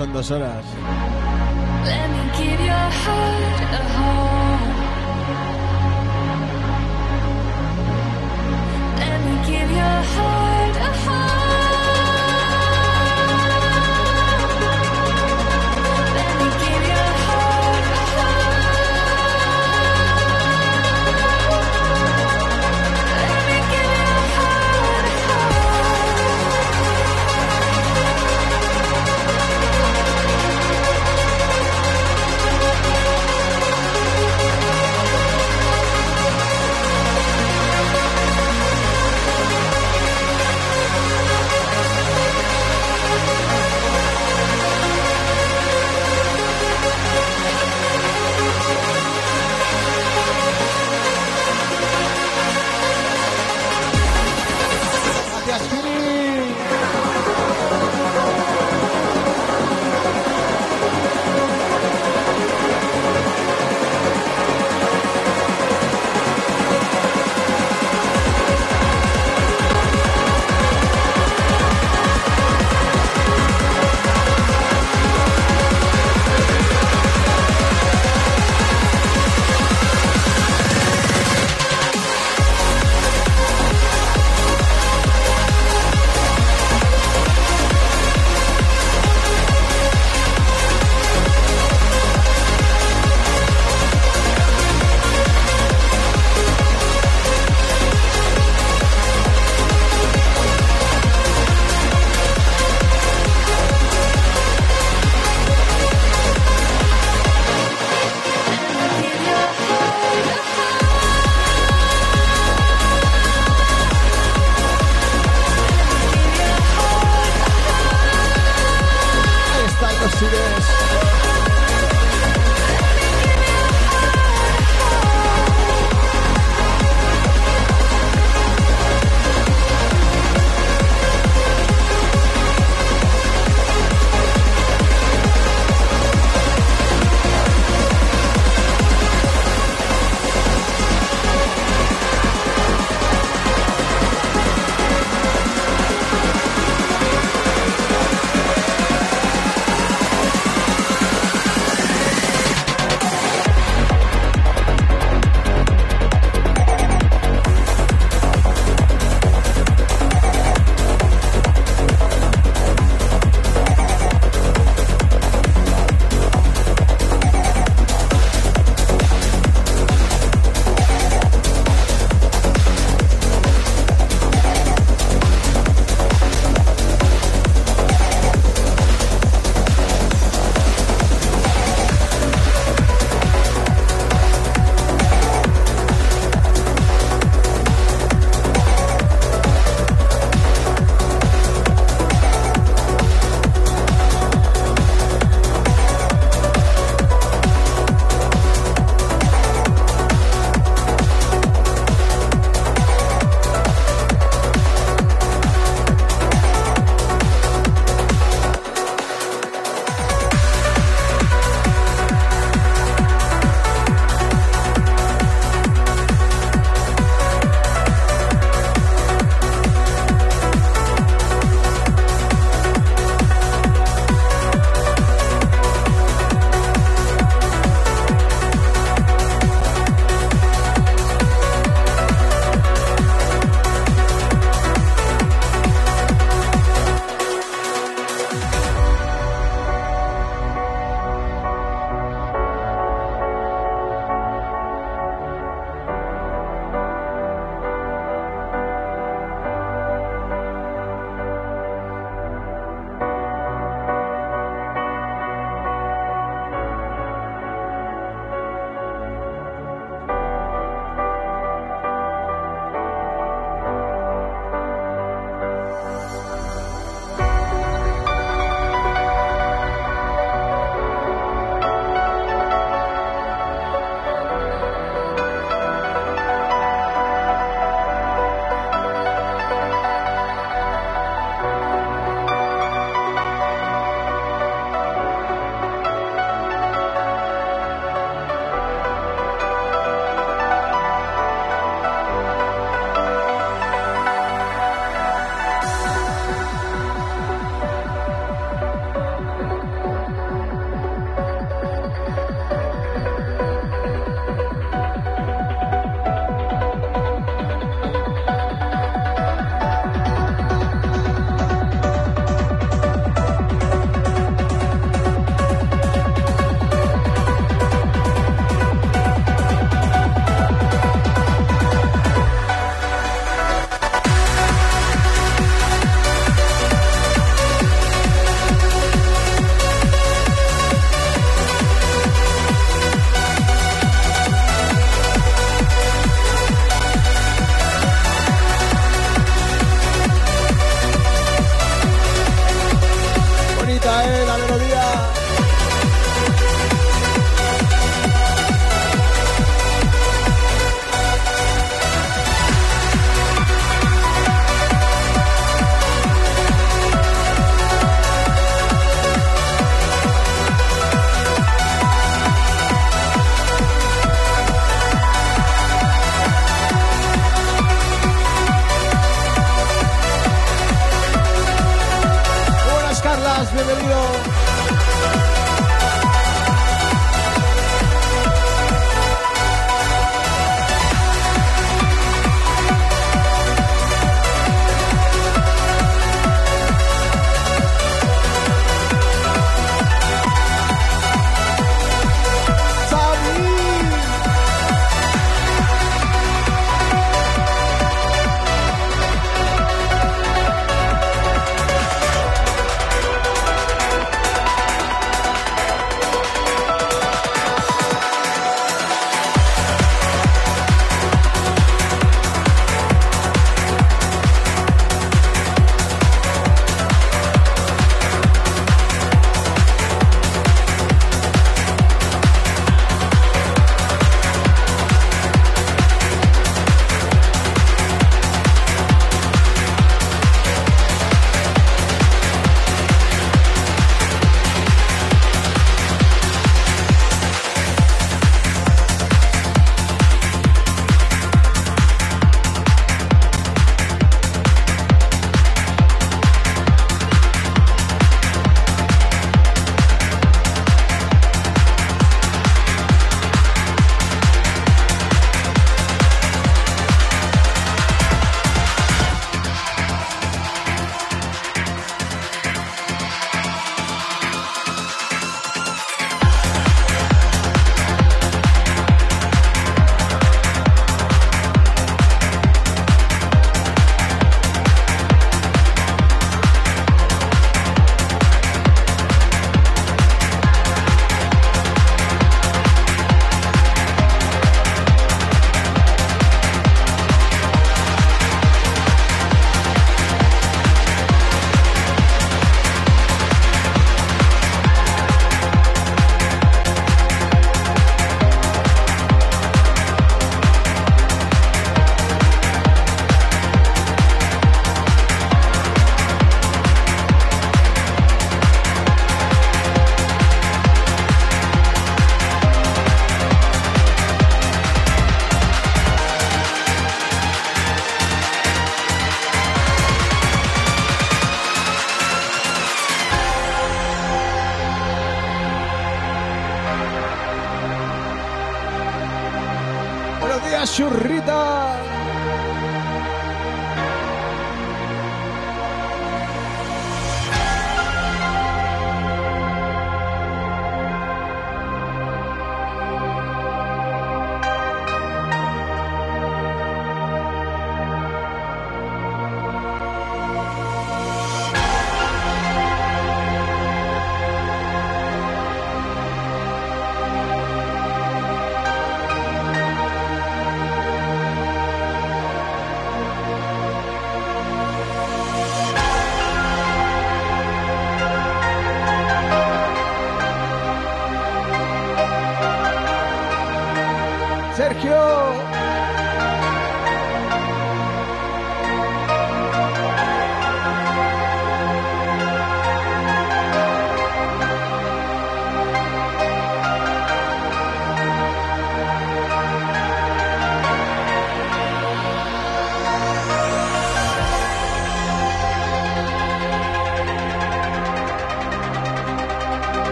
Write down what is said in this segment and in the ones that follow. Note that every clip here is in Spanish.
son dos horas.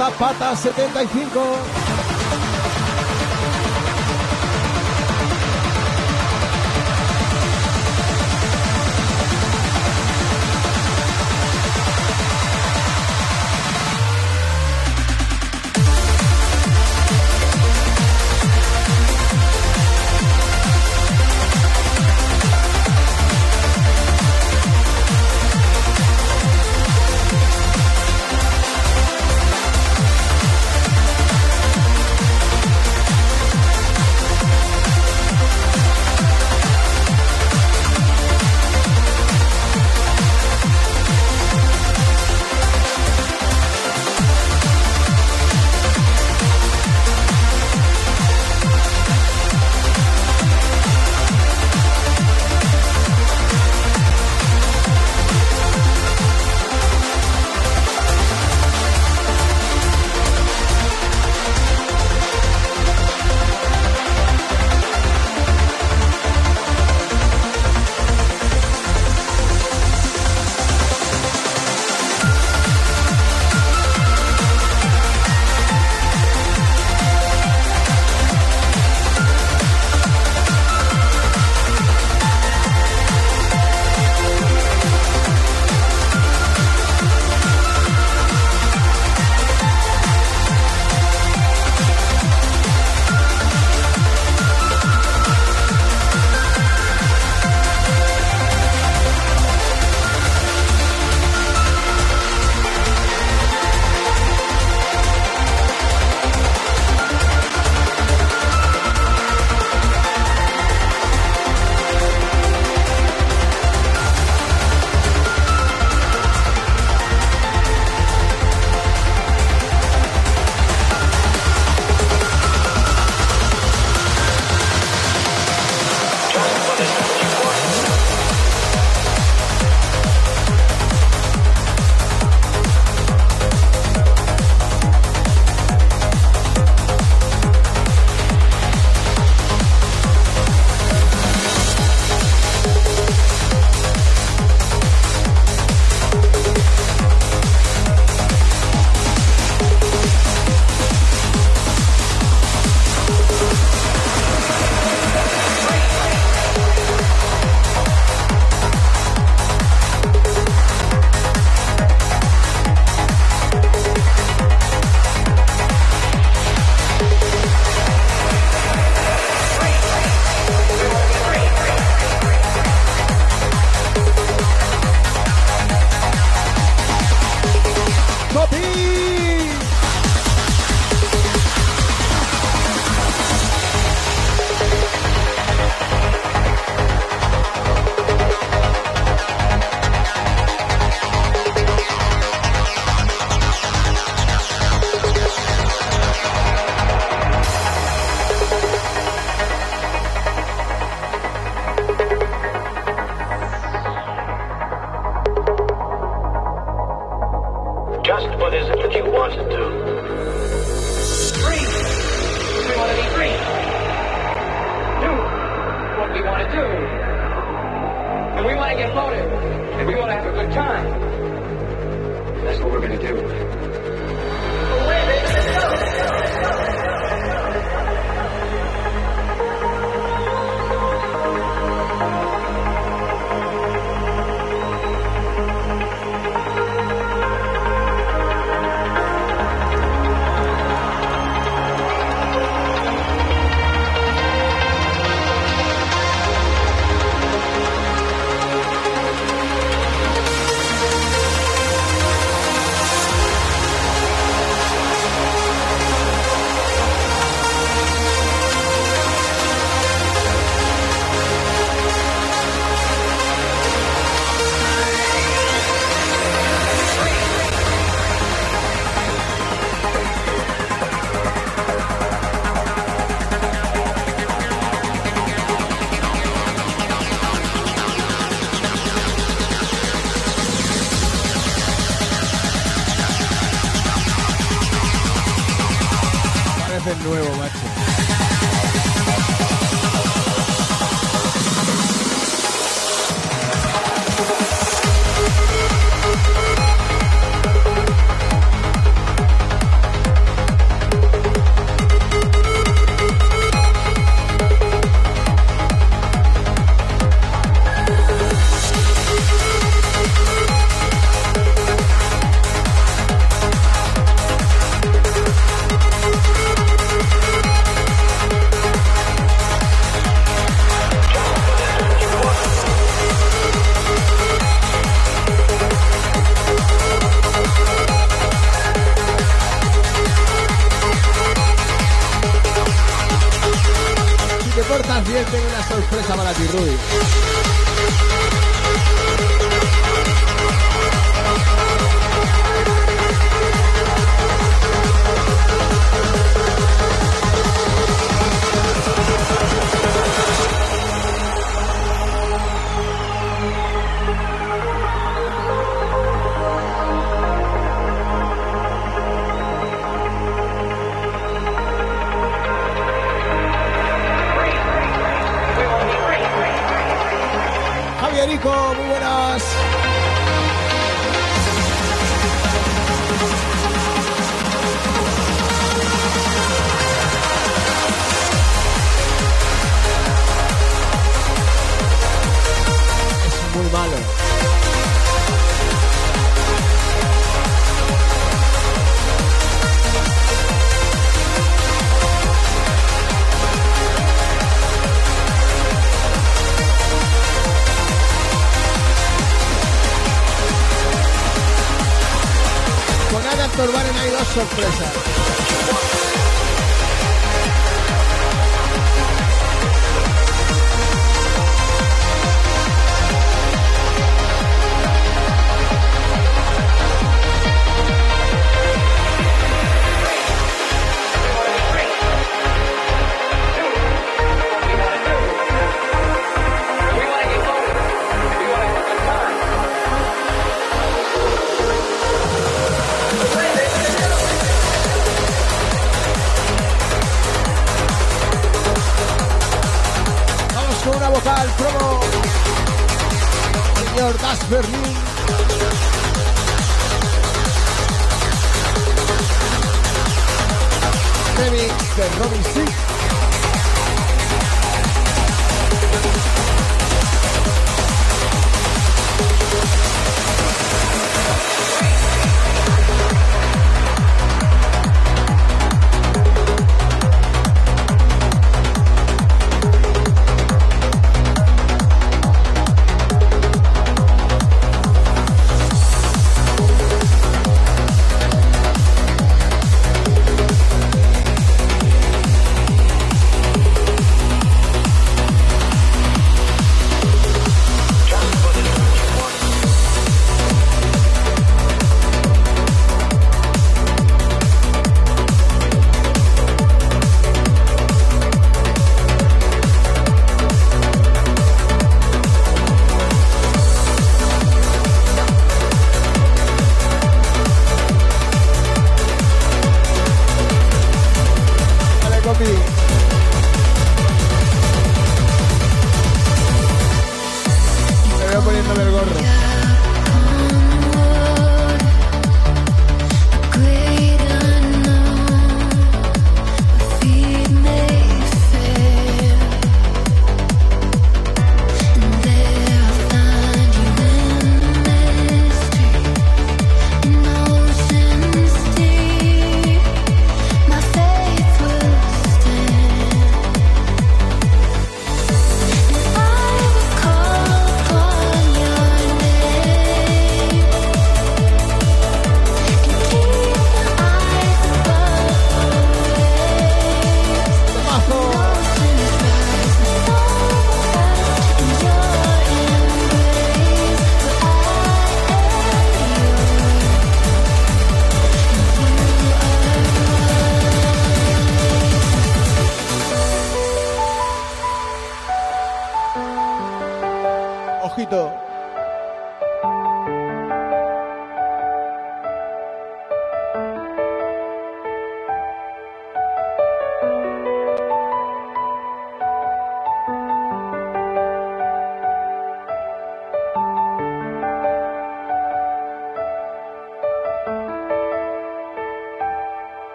Zapata 75.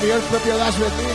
Damiano, campeonato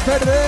Credit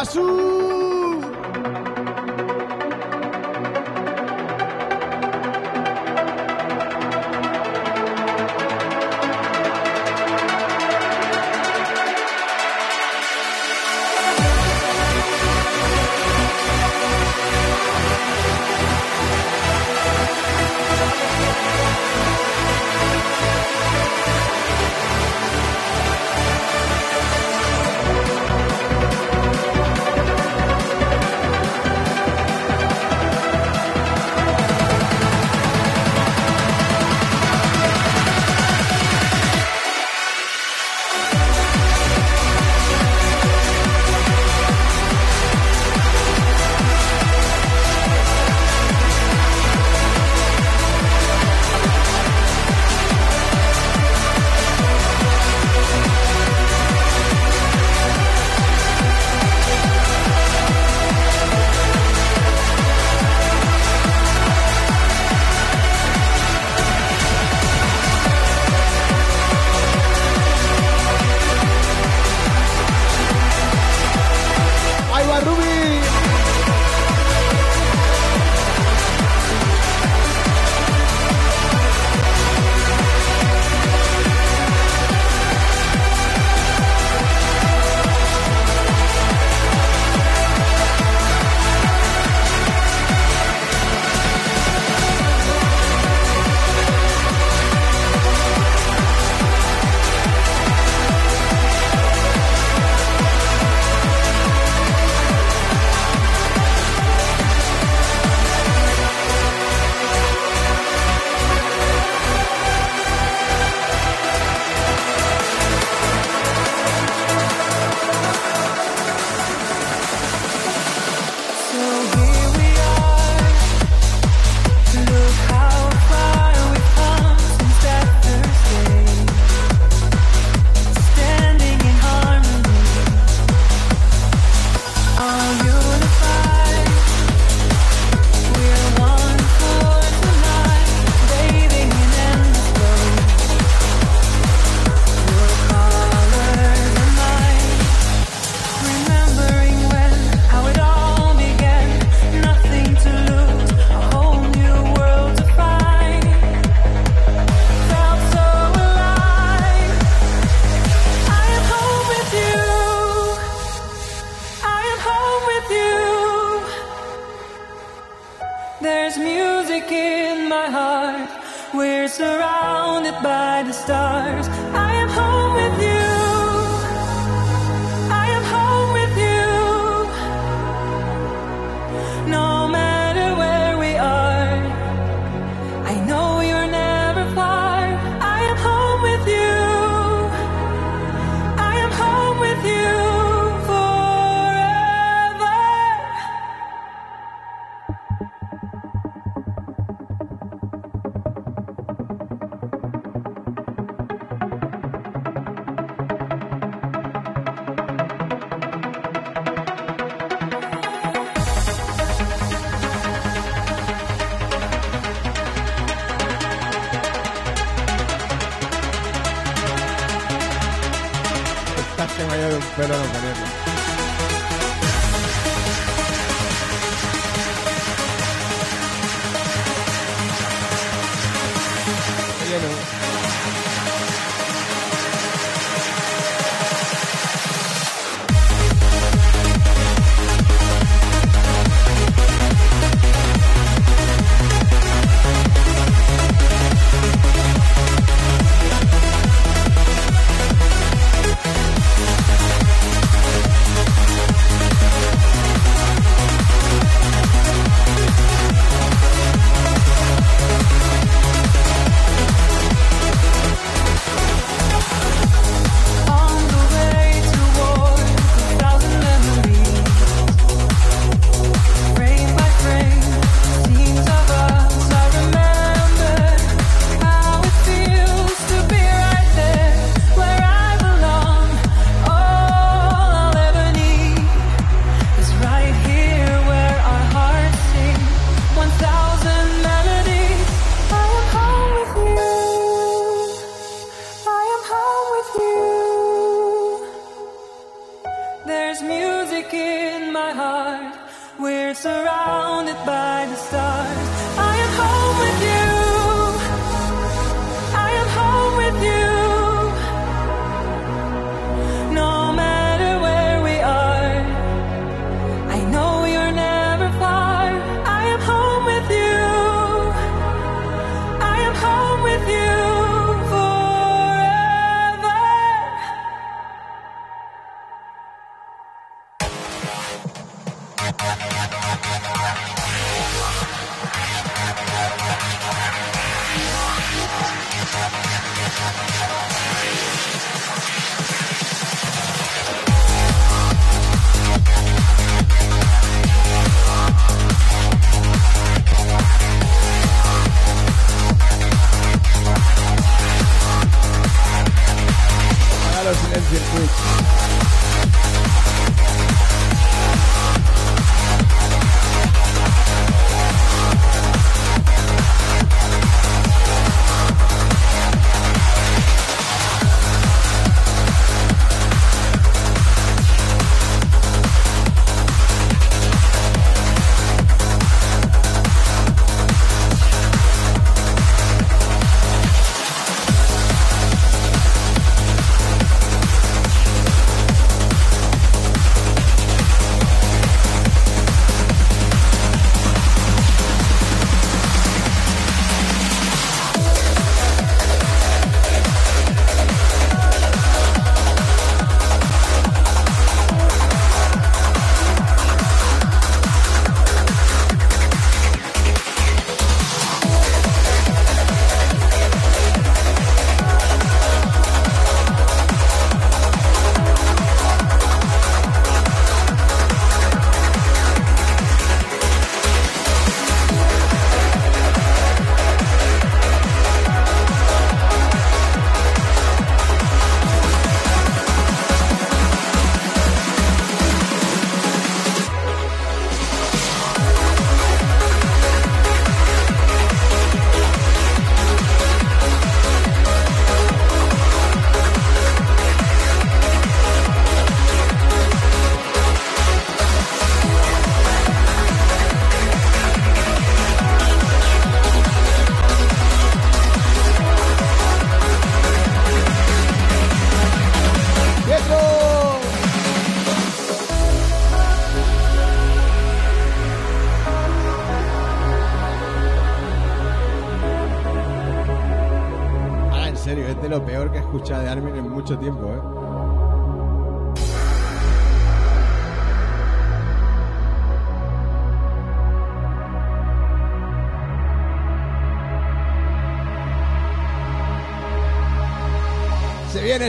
Casu.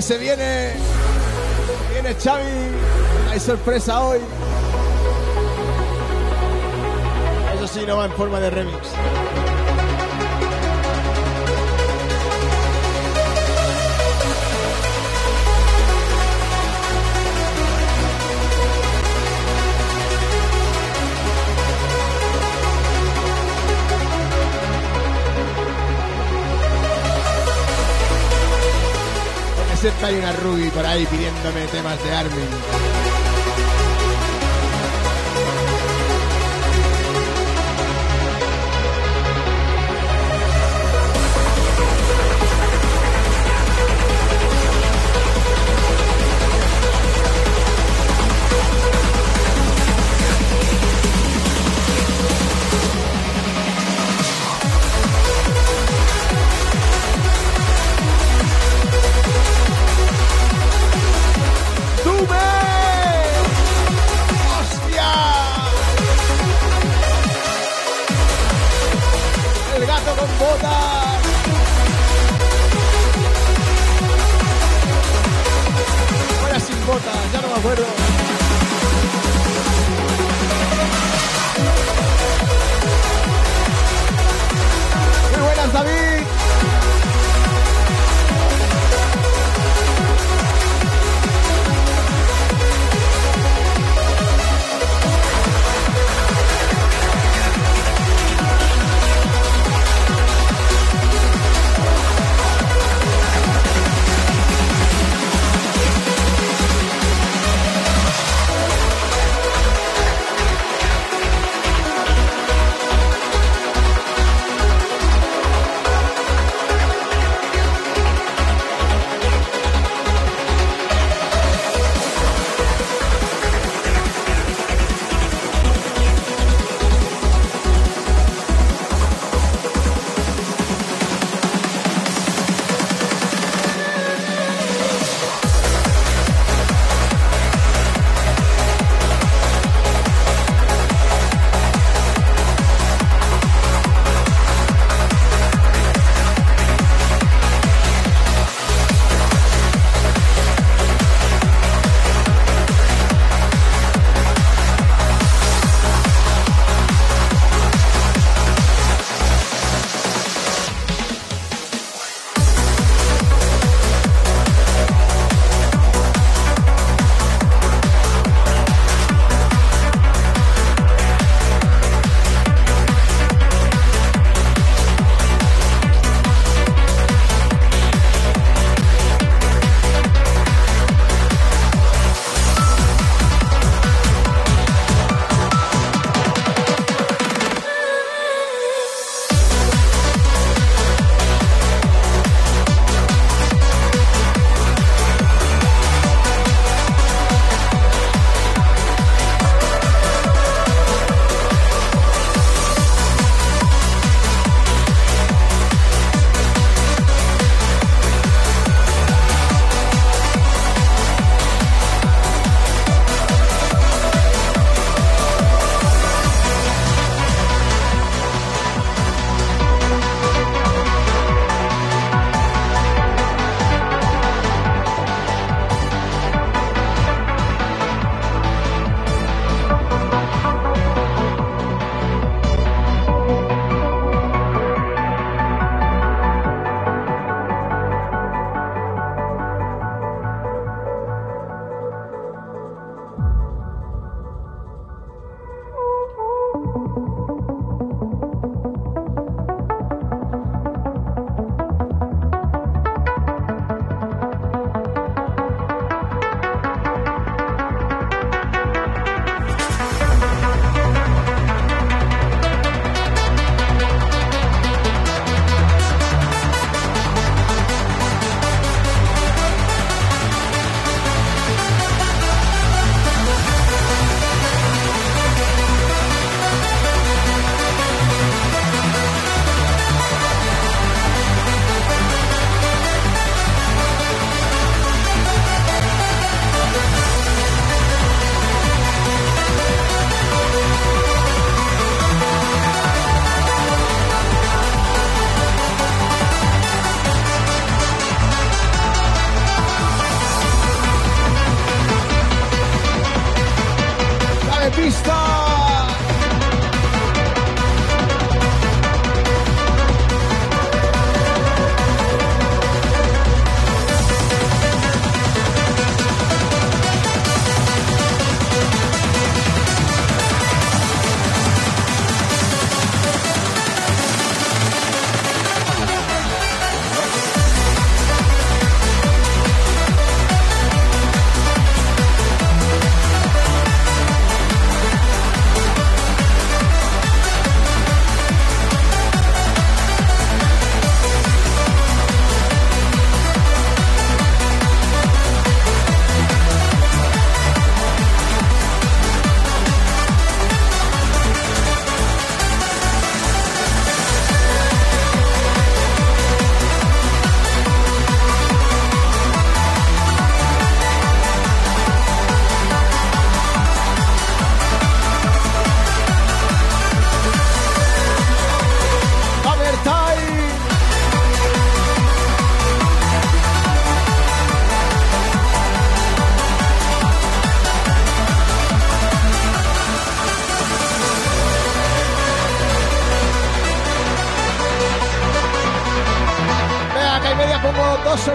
se viene. Viene Xavi. Hay sorpresa hoy. Eso sí, no va en forma de remix. siempre hay una Ruby por ahí pidiéndome temas de Armin.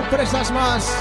Sorpresas más.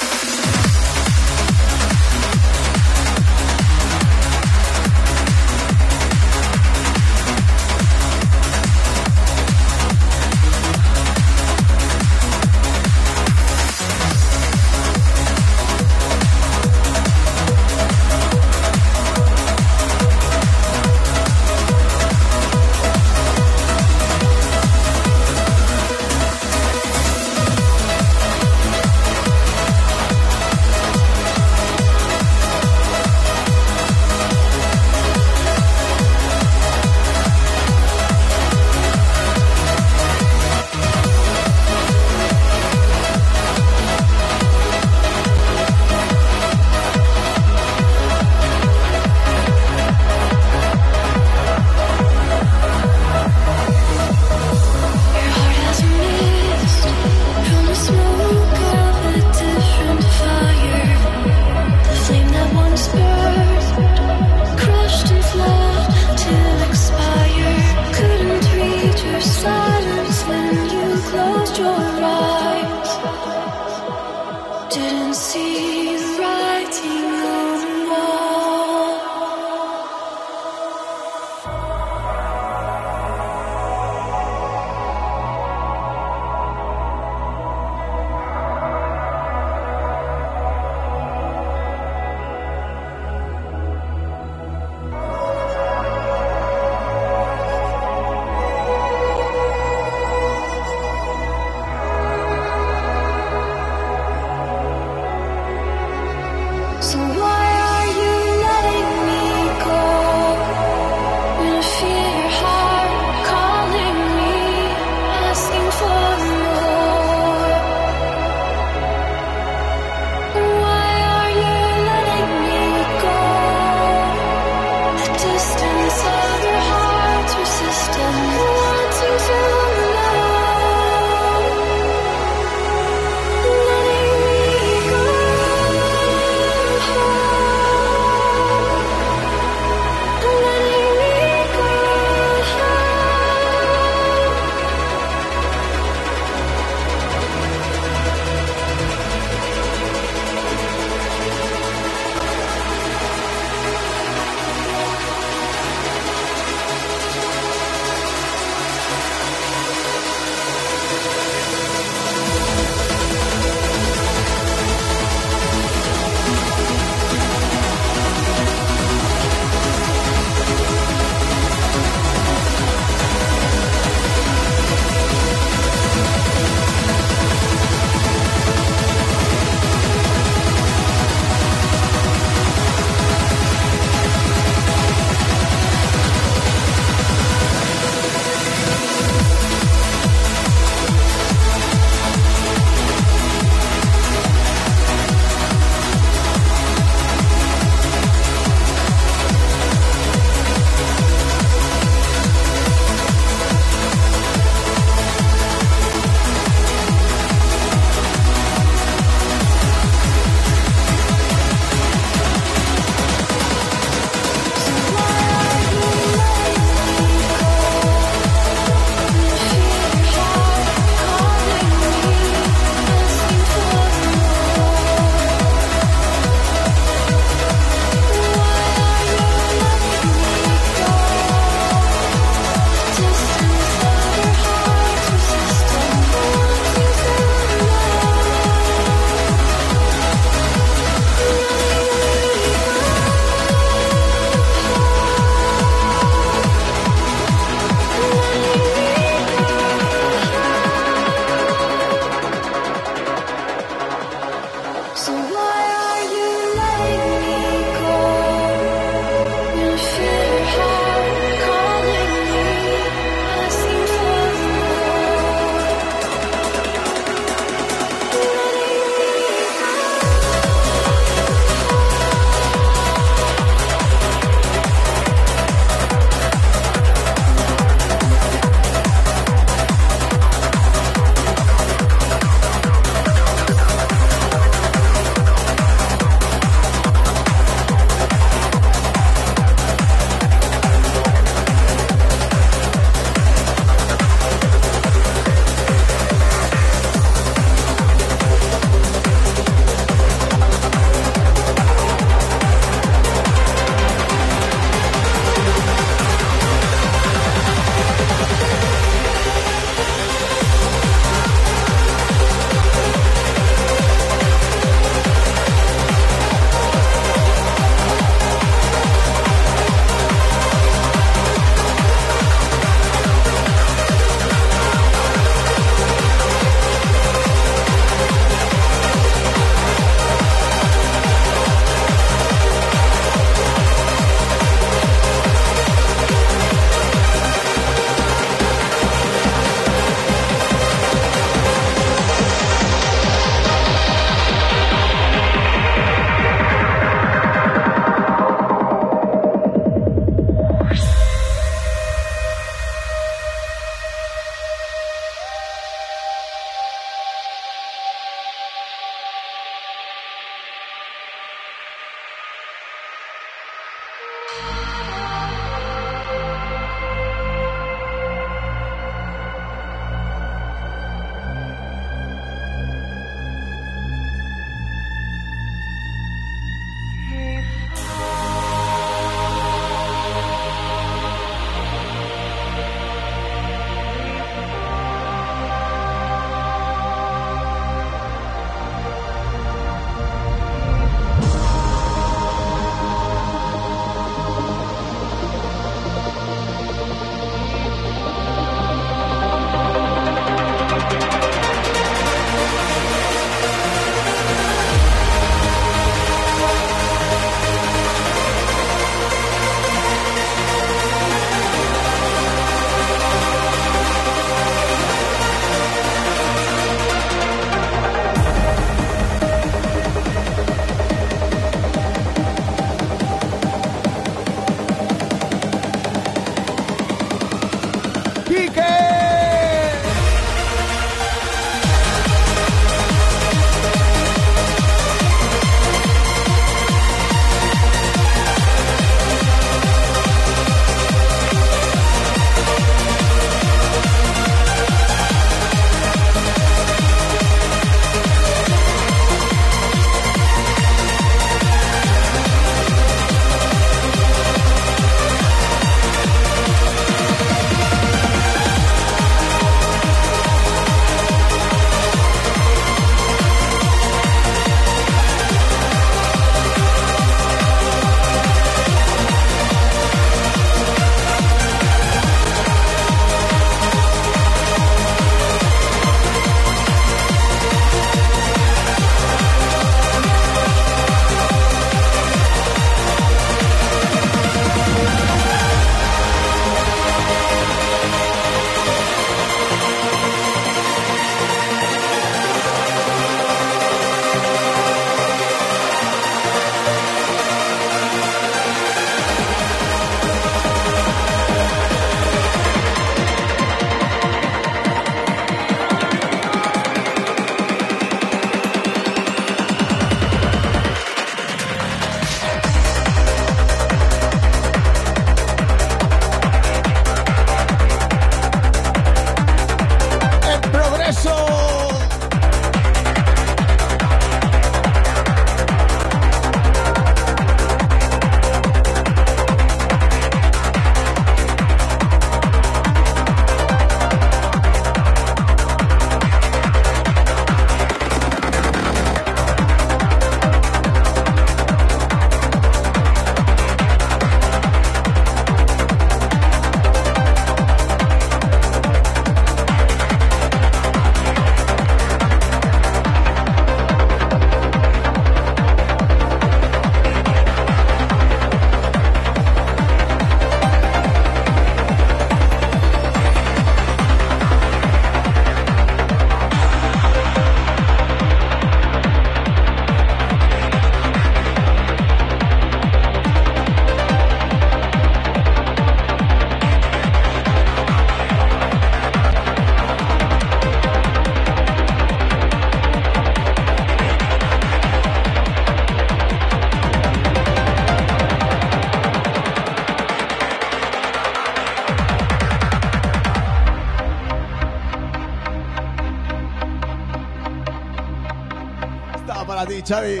Chavi,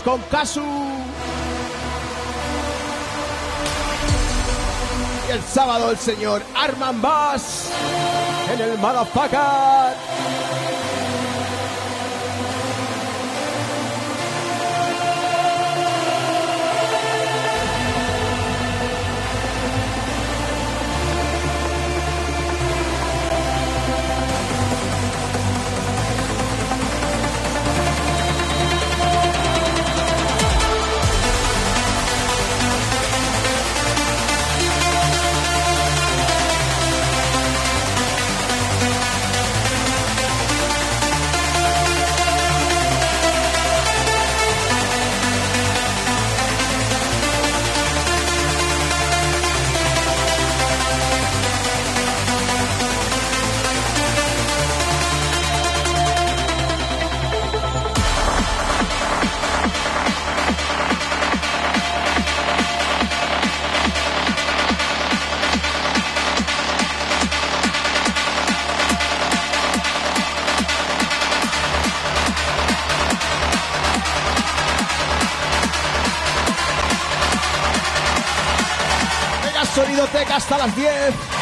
con Kazu. Y el sábado el señor Arman Bass en el Motherfucker. Venga, sonido teca hasta las 10.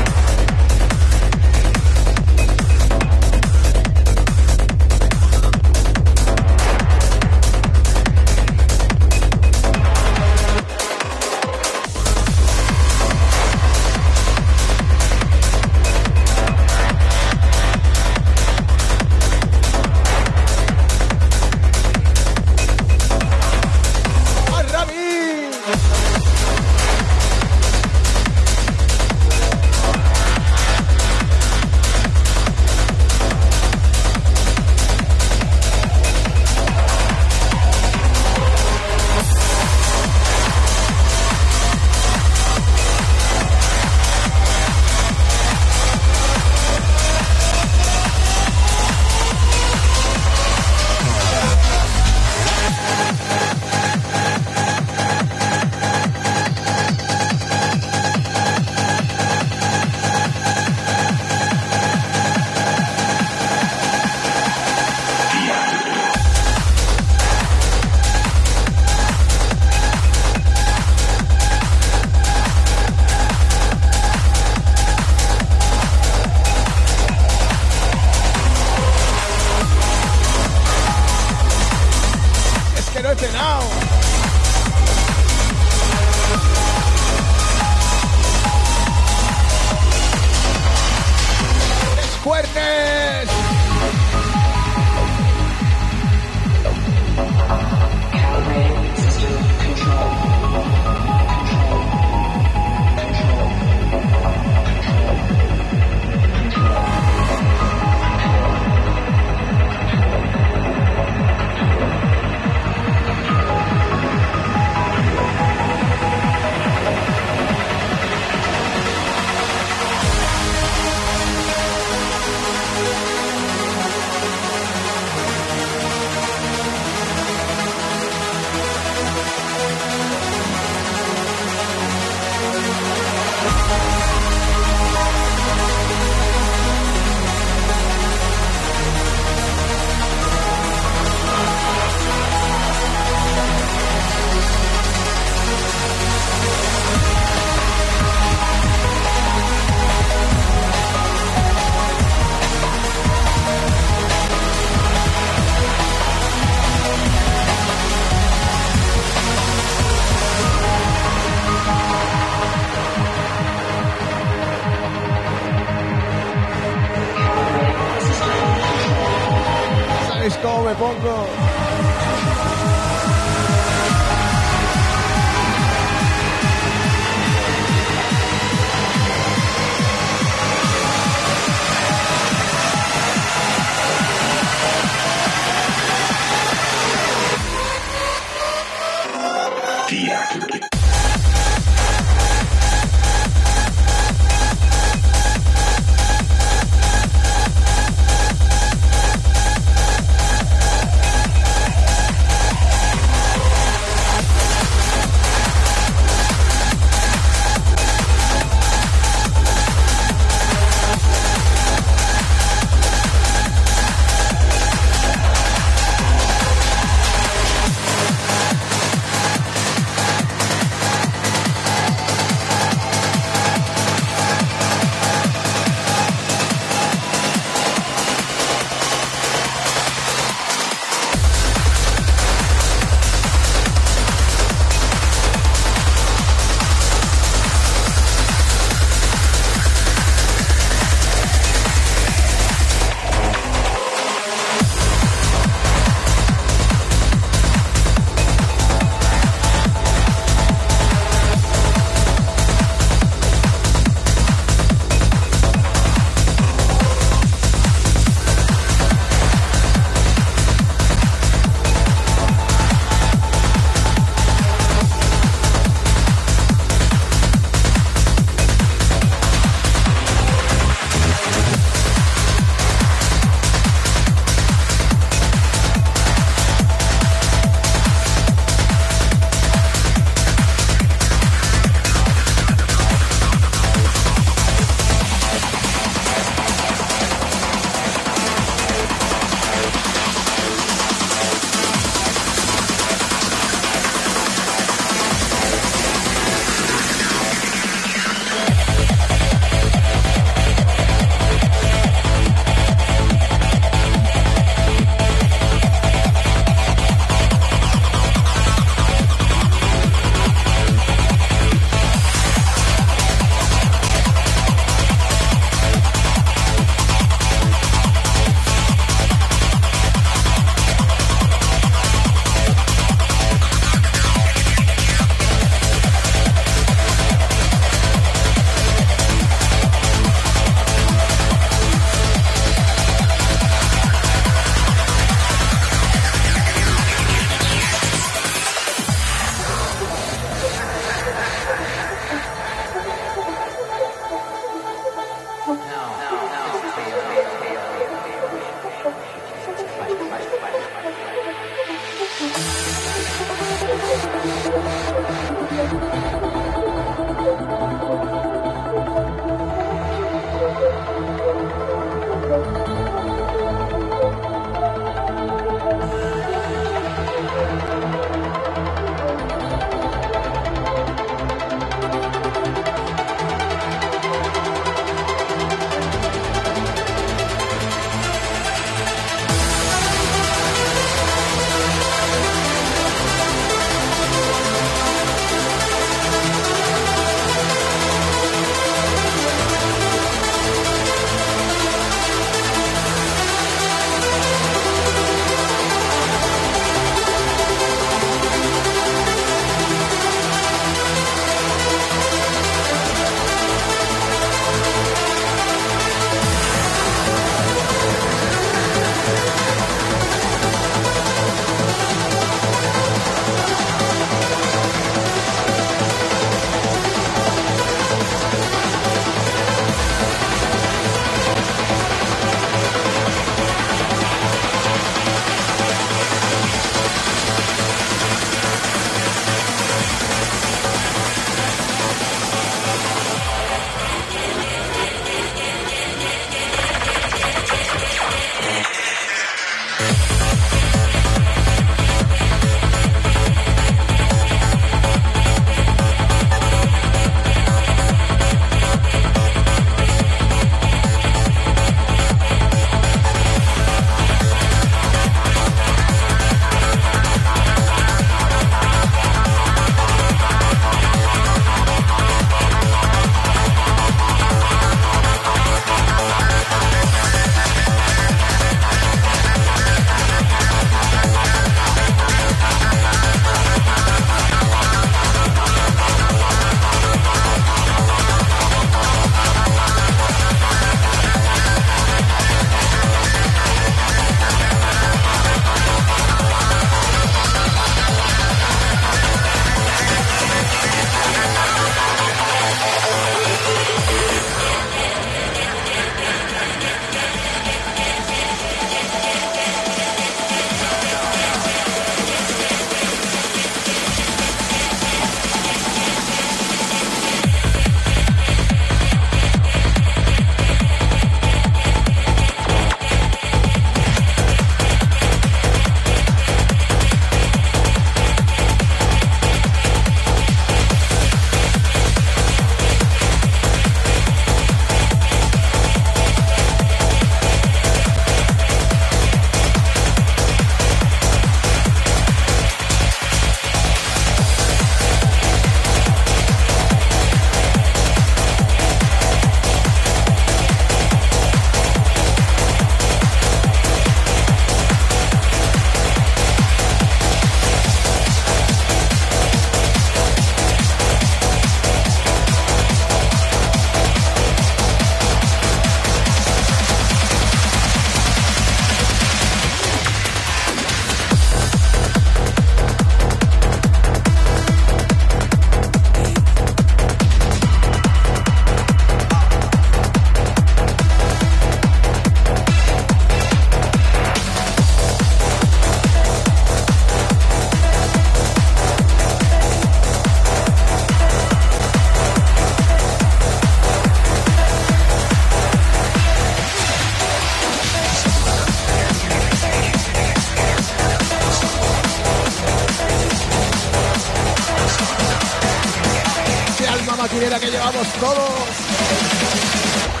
Todos.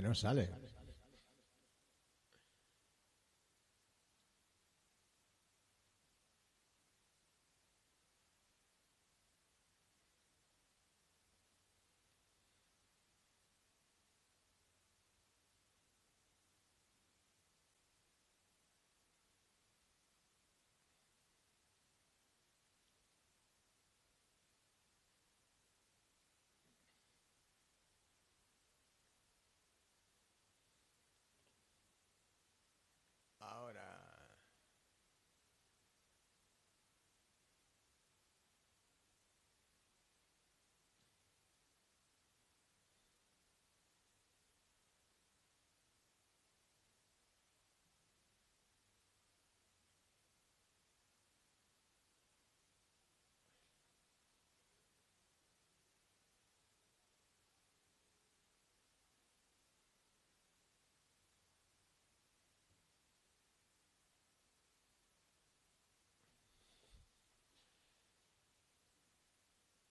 Que no sale.